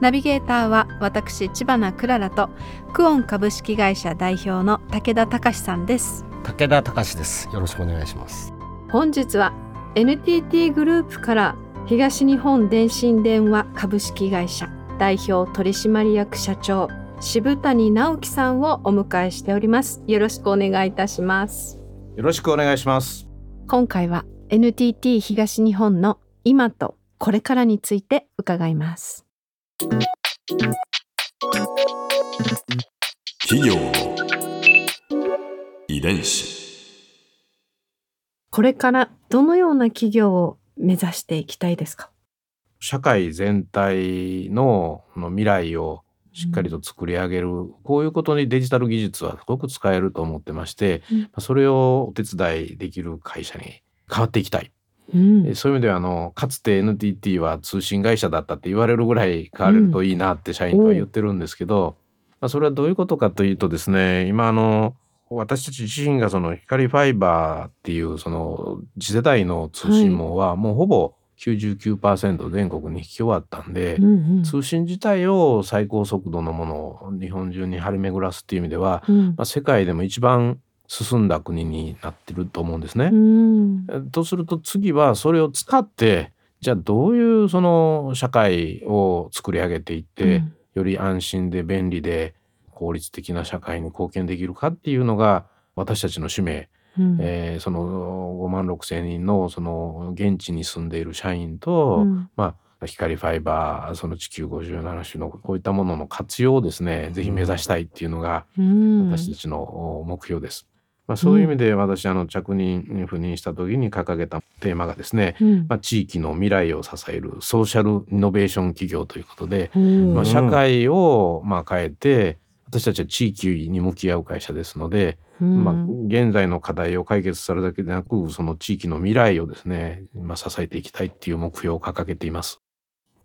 ナビゲーターは私千葉なクララとクオン株式会社代表の武田隆さんです。武田隆です。よろしくお願いします。本日は NTT グループから東日本電信電話株式会社代表取締役社長渋谷直樹さんをお迎えしております。よろしくお願いいたします。よろしくお願いします。今回は NTT 東日本の今とこれからについて伺います企業の遺伝子。これからどのような企業を目指していきたいですか？社会全体のこの未来をしっかりと作り上げる、こういうことにデジタル技術はすごく使えると思ってまして、うん。それをお手伝いできる会社に変わっていきたい、うん。えそういう意味ではあのかつて NTT は通信会社だったって言われるぐらい変われるといいなって社員とは言ってるんですけど、まあ、それはどういうことかというとですね今あの私たち自身がその光ファイバーっていうその次世代の通信網はもうほぼ99%全国に引き終わったんで、うんうん。通信自体を最高速度のものを日本中に張り巡らすっていう意味では、うん。まあ、世界でも一番進んだ国になってると思うんですね。とすると次はそれを使ってじゃあどういうその社会を作り上げていって、より安心で便利で効率的な社会に貢献できるかっていうのが私たちの使命、うん。えーその5万6千人のその現地に住んでいる社員と、うん。まあ、光ファイバーその地球57種のこういったものの活用をですねぜひ目指したいっていうのがうん。私たちのお目標です。まあ、そういう意味で私あの着任に赴任した時に掲げたテーマがですね、うん。まあ、地域の未来を支えるソーシャルイノベーション企業ということで、うん。まあ、社会をまあ変えて私たちは地域に向き合う会社ですので、うん。まあ、現在の課題を解決するだけでなくその地域の未来をですね、まあ、支えていきたいっていう目標を掲げています。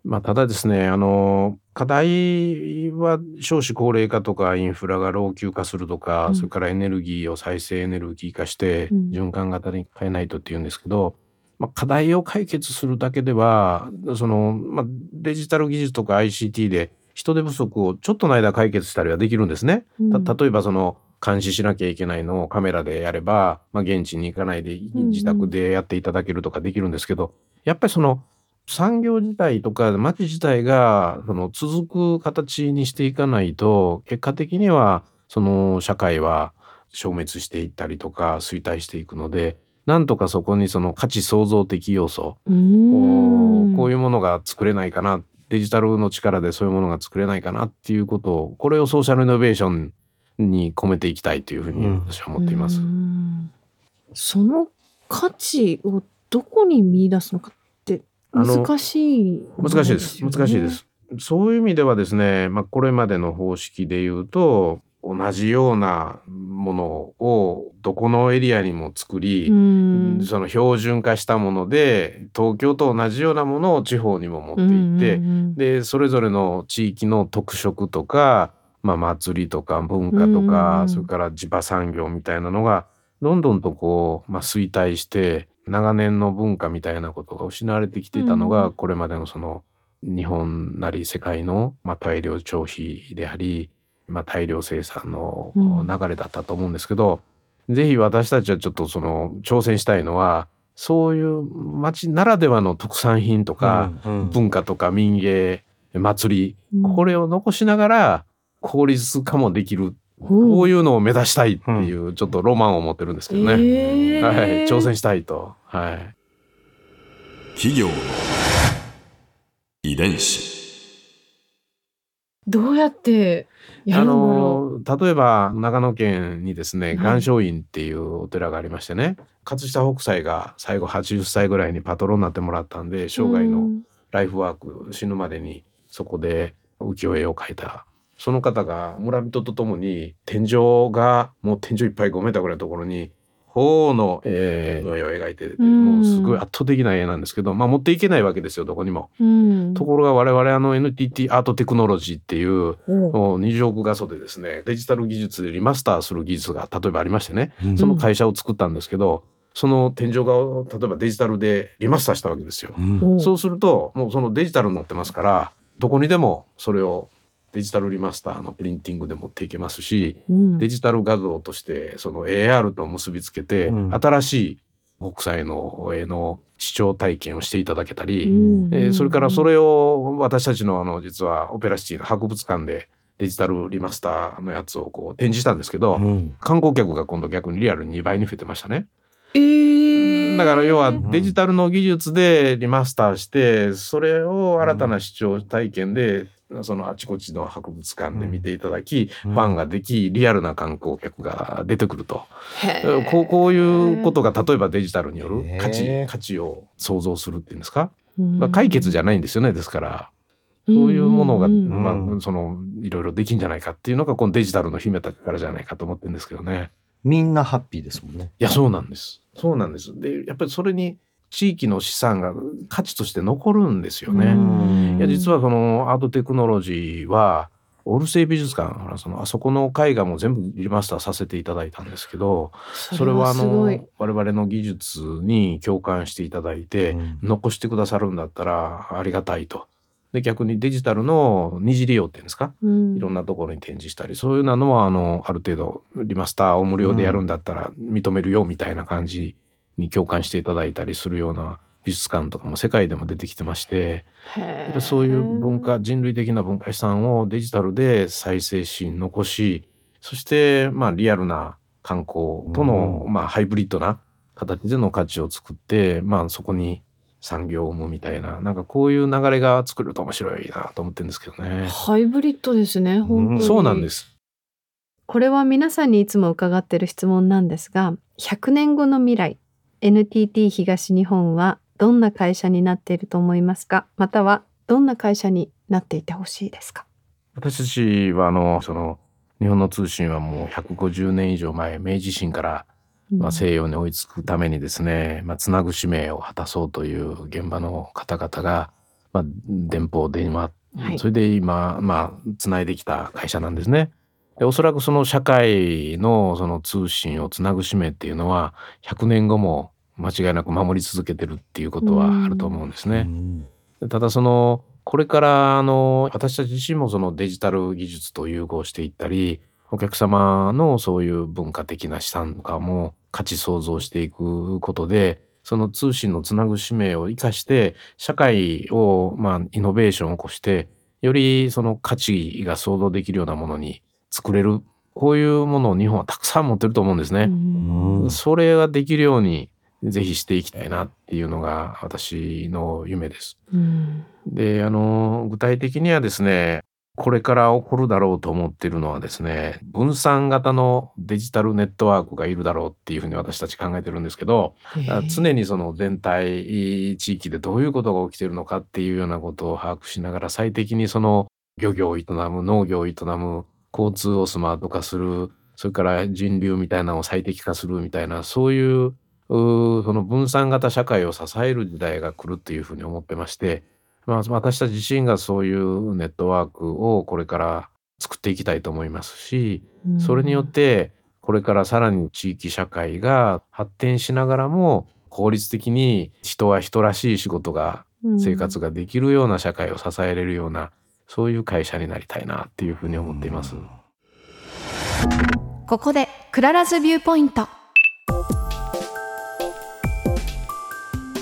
まあ、ただですねあの課題は少子高齢化とかインフラが老朽化するとか、うん。それからエネルギーを再生エネルギー化してうん。循環型に変えないとっていうんですけど、まあ、課題を解決するだけではその、まあ、デジタル技術とか ICT で人手不足をちょっとの間解決したりはできるんですね。例えばその監視しなきゃいけないのをカメラでやれば、まあ、現地に行かないでうん。自宅でやっていただけるとかできるんですけど、やっぱりその産業自体とか町自体がその続く形にしていかないと結果的にはその社会は消滅していったりとか衰退していくのでなんとかそこにその価値創造的要素うん。こういうものが作れないかなデジタルの力でそういうものが作れないかなっていうことをこれをソーシャルイノベーションに込めていきたいというふうに私は思っています。うん。その価値をどこに見出すのかあの難しいもの難しいです。難しいです。そういう意味ではですね、まあ、これまでの方式で言うと同じようなものをどこのエリアにも作り、うん。その標準化したもので東京と同じようなものを地方にも持っていって、でそれぞれの地域の特色とか、まあ、祭りとか文化とか、うん。それから地場産業みたいなのがどんどんとこう、まあ、衰退して長年の文化みたいなことが失われてきていたのが、うんこれまでのその日本なり世界の、まあ、大量消費であり、まあ、大量生産のうん。流れだったと思うんですけど、ぜひ私たちはちょっとその挑戦したいのはそういう町ならではの特産品とか、うんうん。文化とか民芸祭り、うん。これを残しながら効率化もできる、ここういうのを目指したいっていうちょっとロマンを持ってるんですけどね、はい、挑戦したいと、はい、企業の遺伝子。どうやってやあの例えば長野県にですねはい。岩松院っていうお寺がありましてね葛飾北斎が最後80歳ぐらいにパトロンになってもらったんでう。生涯のうん。ライフワーク死ぬまでにそこで浮世絵を描いたその方が村人とともに天井がもう天井いっぱい5メーターぐらいのところに鳳の絵を描いてて、もうすごい圧倒的な絵なんですけど、まあ持っていけないわけですよどこにも。ところが我々あの NTT アートテクノロジーっていう20億画素でですねデジタル技術でリマスターする技術が例えばありましてね、その会社を作ったんですけどその天井画を例えばデジタルでリマスターしたわけですよ。そうするともうそのデジタルになってますからどこにでもそれをデジタルリマスターのプリンティングで持っていけますし、うん、デジタル画像としてその AR と結びつけて、うん、新しい北斎の絵の視聴体験をしていただけたり、うん、えー、それからそれを私たちのあの実はオペラシティの博物館でデジタルリマスターのやつをこう展示したんですけど、観光客が今度逆にリアルに2倍に増えてましたね。えー、だから要はデジタルの技術でリマスターしてそれを新たな視聴体験でそのあちこちの博物館で見ていただき、うん、ファンができリアルな観光客が出てくると。こうこういうことが例えばデジタルによる価値価値を創造するっていうんですか、まあ、解決じゃないんですよねですから。そういうものが、まあ、そのいろいろできんじゃないかっていうのがこのデジタルの秘めた力じゃないかと思ってるんですけどね。みんなハッピーですもんね。いやそうなんです。そうなんです。でやっぱりそれに地域の資産が価値として残るんですよね。いや実はそのアートテクノロジーはオルセイ美術館そのあそこの絵画も全部リマスターさせていただいたんですけどそれはあの我々の技術に共感していただいて、うん、残してくださるんだったらありがたいと。で逆にデジタルの二次利用っていうんですか、うん、いろんなところに展示したりそういうのはあのある程度リマスターを無料でやるんだったら認めるよみたいな感じに共感していただいたりするような美術館とかも世界でも出てきてましてそういう文化人類的な文化遺産をデジタルで再生し残しそしてまあリアルな観光との、まあ、ハイブリッドな形での価値を作って、まあ、そこに産業を生むみたいななんかこういう流れが作ると面白いなと思ってるんですけどね。ハイブリッドですね本当に、そうなんです。これは皆さんにいつも伺っている質問なんですが100年後の未来 NTT 東日本はどんな会社になっていると思いますか？またはどんな会社になっていてほしいですか？私たちはあのその日本の通信はもう150年以上前明治維新から、まあ、西洋に追いつくためにですね、まあ、つなぐ使命を果たそうという現場の方々が、まあ、電報電話、はい、それで今まあつないできた会社なんですね。でおそらくその社会のその通信をつなぐ使命っていうのは100年後も間違いなく守り続けてるっていうことはあると思うんですね。ただそのこれからあの私たち自身もそのデジタル技術と融合していったりお客様のそういう文化的な資産とかも価値創造していくことでその通信のつなぐ使命を生かして社会をまあイノベーションを起こしてよりその価値が想像できるようなものに作れるこういうものを日本はたくさん持ってると思うんですね。それができるようにぜひしていきたいなっていうのが私の夢です。であの具体的にはですねこれから起こるだろうと思っているのはですね分散型のデジタルネットワークがいるだろうっていうふうに私たち考えてるんですけど常にその全体地域でどういうことが起きているのかっていうようなことを把握しながら最適にその漁業を営む農業を営む交通をスマート化するそれから人流みたいなのを最適化するみたいなそういうその分散型社会を支える時代が来るっていうふうに思ってまして、まあ、私たち自身がそういうネットワークをこれから作っていきたいと思いますし、それによってこれからさらに地域社会が発展しながらも効率的に人は人らしい仕事が生活ができるような社会を支えれるようなそういう会社になりたいなっていうふうに思っています。ここで Clara's Viewpoint。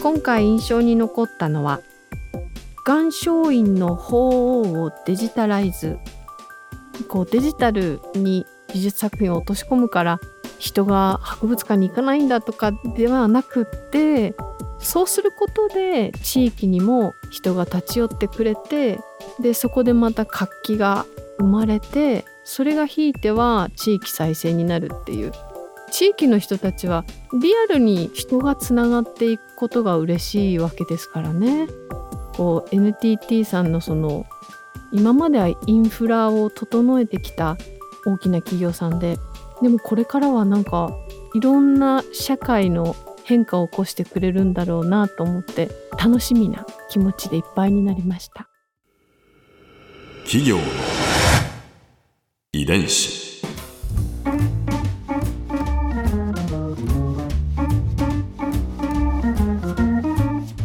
今回印象に残ったのは岩松院の鳳凰をデジタライズ。こうデジタルに美術作品を落とし込むから人が博物館に行かないんだとかではなくってそうすることで地域にも人が立ち寄ってくれてでそこでまた活気が生まれてそれがひいては地域再生になるっていう地域の人たちはリアルに人がつながっていくことが嬉しいわけですからね。こう NTT さんのその今まではインフラを整えてきた大きな企業さんででもこれからはなんかいろんな社会の変化を起こしてくれるんだろうなと思って楽しみな気持ちでいっぱいになりました。企業の遺伝子。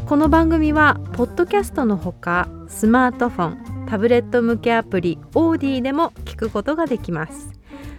この番組はポッドキャストのほかスマートフォンタブレット向けアプリオーディでも聞くことができます